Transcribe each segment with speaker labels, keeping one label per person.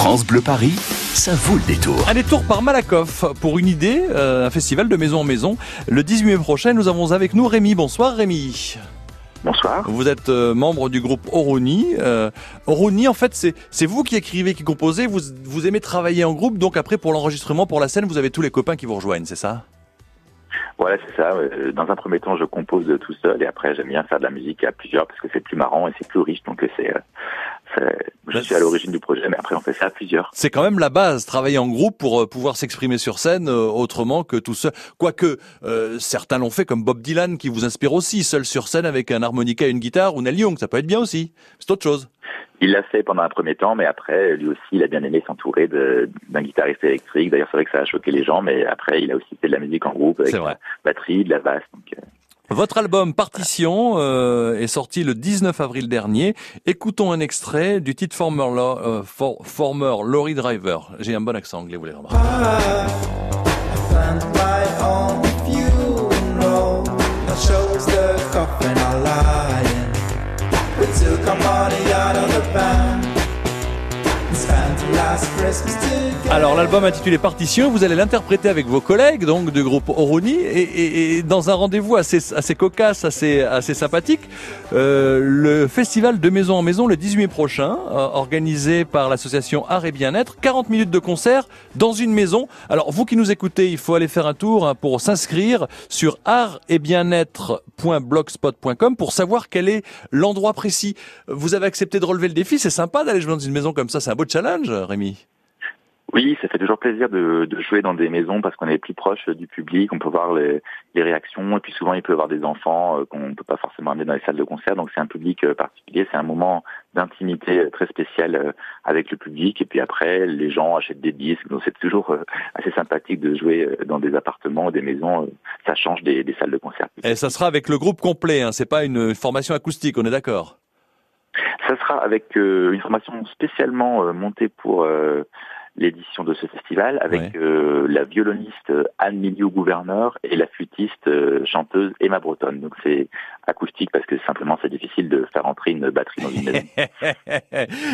Speaker 1: France Bleu Paris, ça vaut le détour.
Speaker 2: Un détour par Malakoff pour une idée, euh, un festival de maison en maison. Le 18 mai prochain, nous avons avec nous Rémi. Bonsoir Rémi.
Speaker 3: Bonsoir.
Speaker 2: Vous êtes euh, membre du groupe Oroni. Euh, Oroni, en fait, c'est c'est vous qui écrivez, qui composez. Vous, vous aimez travailler en groupe, donc après pour l'enregistrement, pour la scène, vous avez tous les copains qui vous rejoignent, c'est ça?
Speaker 3: Voilà, c'est ça. Euh, Dans un premier temps, je compose tout seul et après, j'aime bien faire de la musique à plusieurs parce que c'est plus marrant et c'est plus riche. Donc, c'est, euh, c'est- je
Speaker 2: Bah,
Speaker 3: suis à l'origine du projet, mais après, on fait ça à plusieurs.
Speaker 2: C'est quand même la base, travailler en groupe pour euh, pouvoir s'exprimer sur scène euh, autrement que tout seul. Quoique euh, certains l'ont fait, comme Bob Dylan, qui vous inspire aussi, seul sur scène avec un harmonica et une guitare, ou Neil Young, ça peut être bien aussi. C'est autre chose.
Speaker 3: Il l'a fait pendant un premier temps, mais après, lui aussi, il a bien aimé s'entourer d'un guitariste électrique. D'ailleurs, c'est vrai que ça a choqué les gens, mais après, il a aussi fait de la musique en groupe avec la batterie, de la basse. Donc, euh,
Speaker 2: Votre album Partition euh, est sorti le 19 avril dernier. Écoutons un extrait du titre Former, Lo- euh, For- Former Lorry Driver. J'ai un bon accent anglais, vous les remarquer.
Speaker 4: Stand
Speaker 2: Alors l'album intitulé Partition, vous allez l'interpréter avec vos collègues donc du groupe Oroni et, et- et dans un rendez-vous assez, assez cocasse, assez, assez sympathique, euh, le festival de maison en maison le 18 mai prochain, euh, organisé par l'association Art et Bien-être, 40 minutes de concert dans une maison. Alors vous qui nous écoutez, il faut aller faire un tour hein, pour s'inscrire sur artetbienêtre.blogspot.com pour savoir quel est l'endroit précis. Vous avez accepté de relever le défi, c'est sympa d'aller jouer dans une maison comme ça, c'est un beau challenge Rémi.
Speaker 3: Oui, ça fait toujours plaisir de, de jouer dans des maisons parce qu'on est plus proche du public, on peut voir les, les réactions et puis souvent il peut y avoir des enfants euh, qu'on ne peut pas forcément amener dans les salles de concert, donc c'est un public euh, particulier, c'est un moment d'intimité euh, très spécial avec le public. Et puis après les gens achètent des disques, donc c'est toujours assez sympathique de jouer dans des appartements ou des maisons, ça change des, des salles de concert.
Speaker 2: Et ça sera avec le groupe complet, hein, c'est pas une formation acoustique, on est d'accord?
Speaker 3: Ça sera avec euh, une formation spécialement euh, montée pour euh, l'édition de ce festival, avec euh, la violoniste Anne Milieu-Gouverneur et la flûtiste euh, chanteuse Emma Breton. Donc c'est acoustique parce que simplement c'est difficile de faire entrer une batterie dans une.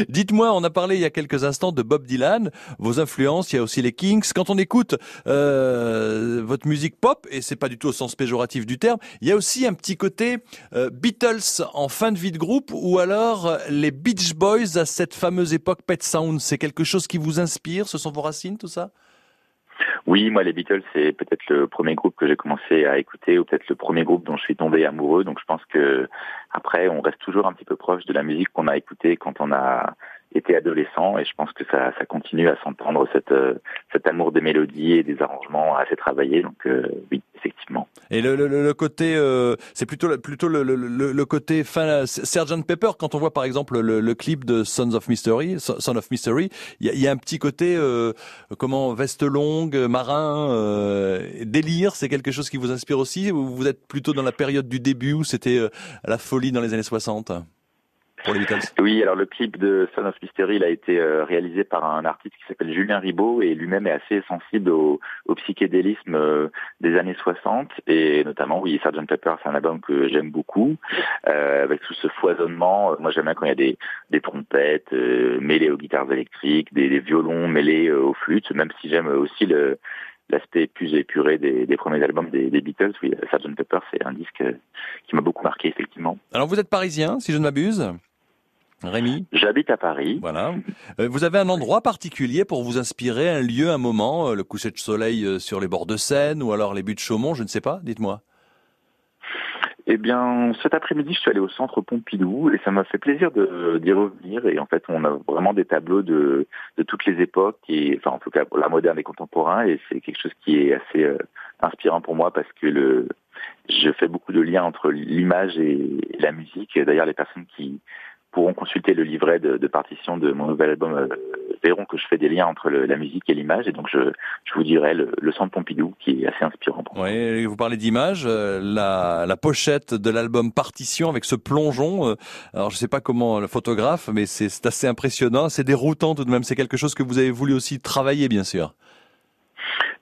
Speaker 2: Dites-moi, on a parlé il y a quelques instants de Bob Dylan, vos influences, il y a aussi les Kings. Quand on écoute euh, votre musique pop, et c'est pas du tout au sens péjoratif du terme, il y a aussi un petit côté euh, Beatles en fin de vie de groupe, ou alors euh, les Beach Boys à cette fameuse époque Pet Sound. C'est quelque chose qui vous inspire Ce sont vos racines, tout ça?
Speaker 3: Oui, moi les Beatles c'est peut-être le premier groupe que j'ai commencé à écouter ou peut-être le premier groupe dont je suis tombé amoureux. Donc je pense que après on reste toujours un petit peu proche de la musique qu'on a écoutée quand on a été adolescent et je pense que ça, continue à s'entendre euh, cet amour des mélodies et des arrangements assez travaillés. Donc euh, oui.
Speaker 2: Et le, le, le côté, euh, c'est plutôt plutôt le, le, côté fin Sgt Pepper. Quand on voit par exemple le, clip de Sons of Mystery, Son of Mystery, il y y a un petit côté euh, comment veste longue, marin, euh, délire. C'est quelque chose qui vous inspire aussi. Ou vous êtes plutôt dans la période du début où c'était euh, la folie dans les années 60 pour les Beatles.
Speaker 3: Oui, alors le clip de Son of Mystery il a été euh, réalisé par un artiste qui s'appelle Julien Ribaud et lui-même est assez sensible au, au psychédélisme euh, des années 60 et notamment oui Sgt Pepper c'est un album que j'aime beaucoup euh, avec tout ce foisonnement. Moi j'aime bien quand il y a des, des trompettes euh, mêlées aux guitares électriques, des, des violons mêlés aux flûtes, même si j'aime aussi le l'aspect plus épuré des, des premiers albums des, des Beatles. Oui, Sgt Pepper c'est un disque euh, qui m'a beaucoup marqué effectivement.
Speaker 2: Alors vous êtes parisien, si je ne m'abuse? Rémi,
Speaker 3: J'habite à Paris.
Speaker 2: voilà. Euh, Vous avez un endroit particulier pour vous inspirer, un lieu, un moment, euh, le coucher de soleil euh, sur les bords de Seine ou alors les buttes de Chaumont, je ne sais pas, dites-moi.
Speaker 3: Eh bien, cet après-midi, je suis allé au centre Pompidou et ça m'a fait plaisir d'y revenir. Et en fait, on a vraiment des tableaux de, de toutes les époques, et enfin, en tout cas, la moderne et contemporain. Et c'est quelque chose qui est assez euh, inspirant pour moi parce que le, je fais beaucoup de liens entre l'image et la musique. D'ailleurs, les personnes qui pourront consulter le livret de, partition de mon nouvel album euh, verront que je fais des liens entre la musique et l'image. Et donc, je, je vous dirais le, le centre Pompidou qui est assez inspirant.
Speaker 2: Oui, vous parlez d'image, euh, la, la pochette de l'album Partition avec ce plongeon. euh, alors je sais pas comment le photographe, mais c'est assez impressionnant, c'est déroutant tout de même. C'est quelque chose que vous avez voulu aussi travailler, bien sûr.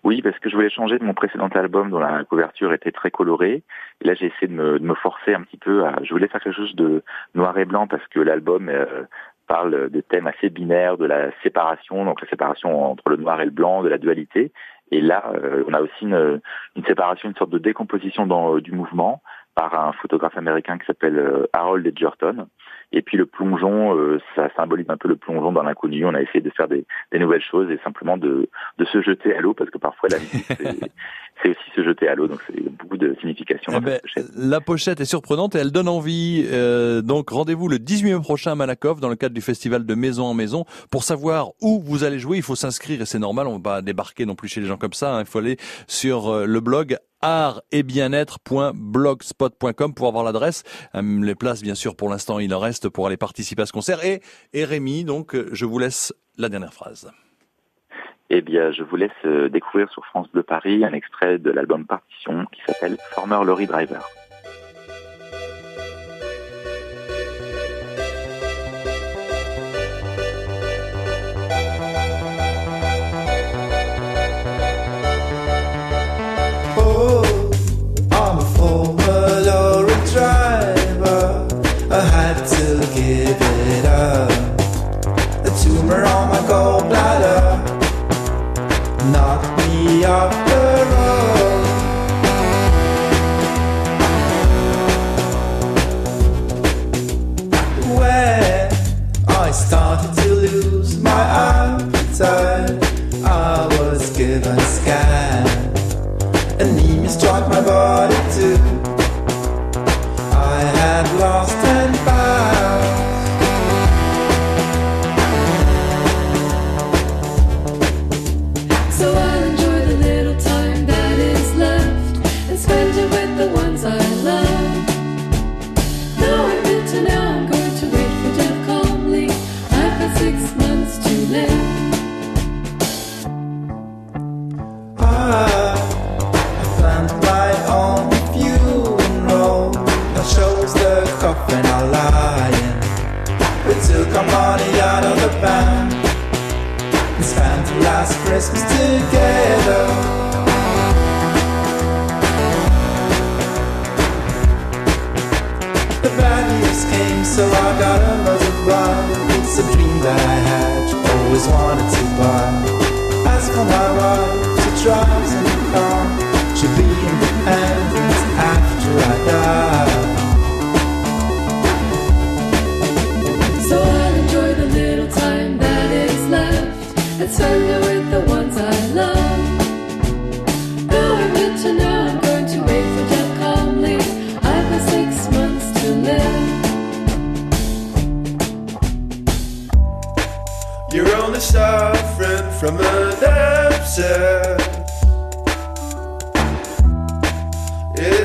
Speaker 3: Oui, parce que je voulais changer de mon précédent album dont la couverture était très colorée. Et là, j'ai essayé de me, de me forcer un petit peu à... Je voulais faire quelque chose de noir et blanc parce que l'album euh, parle des thèmes assez binaires de la séparation, donc la séparation entre le noir et le blanc, de la dualité. Et là, euh, on a aussi une, une, séparation, une sorte de décomposition dans, du mouvement par un photographe américain qui s'appelle euh, Harold Edgerton. Et puis le plongeon, euh, ça symbolise un peu le plongeon dans l'inconnu. On a essayé de faire des, nouvelles choses et simplement de, de se jeter à l'eau parce que parfois la musique c'est aussi se jeter à l'eau. Donc c'est beaucoup de signification.
Speaker 2: Eh ben, la pochette est surprenante et elle donne envie. Euh, donc rendez-vous le 18 mai prochain à Malakoff dans le cadre du festival de Maison en Maison. Pour savoir où vous allez jouer, il faut s'inscrire et c'est normal. On va pas débarquer non plus chez les gens comme ça. Hein. Il faut aller sur euh, le blog art et bien-être.blogspot.com pour avoir l'adresse. Hum, les places, bien sûr, pour l'instant, il en reste pour aller participer à ce concert. Et, et Rémi, donc, je vous laisse la dernière phrase.
Speaker 3: Eh bien, je vous laisse euh, découvrir sur France Bleu Paris un extrait de l'album Partition qui s'appelle Former Lorry Driver.
Speaker 4: Last Christmas together. The bad news came, so I got another ride. It's a dream that I had, always wanted to buy. As for my wife, she drives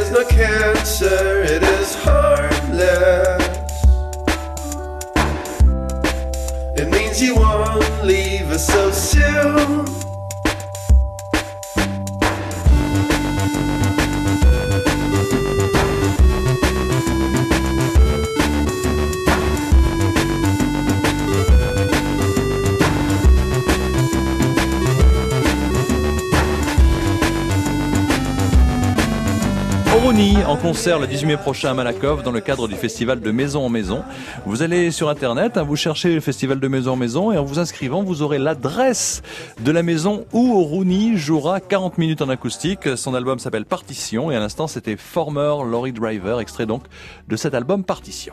Speaker 4: is not cancer, it is harmless. It means you won't leave us so soon.
Speaker 2: En concert le 18 mai prochain à Malakoff dans le cadre du festival de Maison en Maison. Vous allez sur internet, hein, vous cherchez le festival de Maison en Maison et en vous inscrivant, vous aurez l'adresse de la maison où Rooney jouera 40 minutes en acoustique. Son album s'appelle Partition et à l'instant c'était Former Lorry Driver, extrait donc de cet album Partition.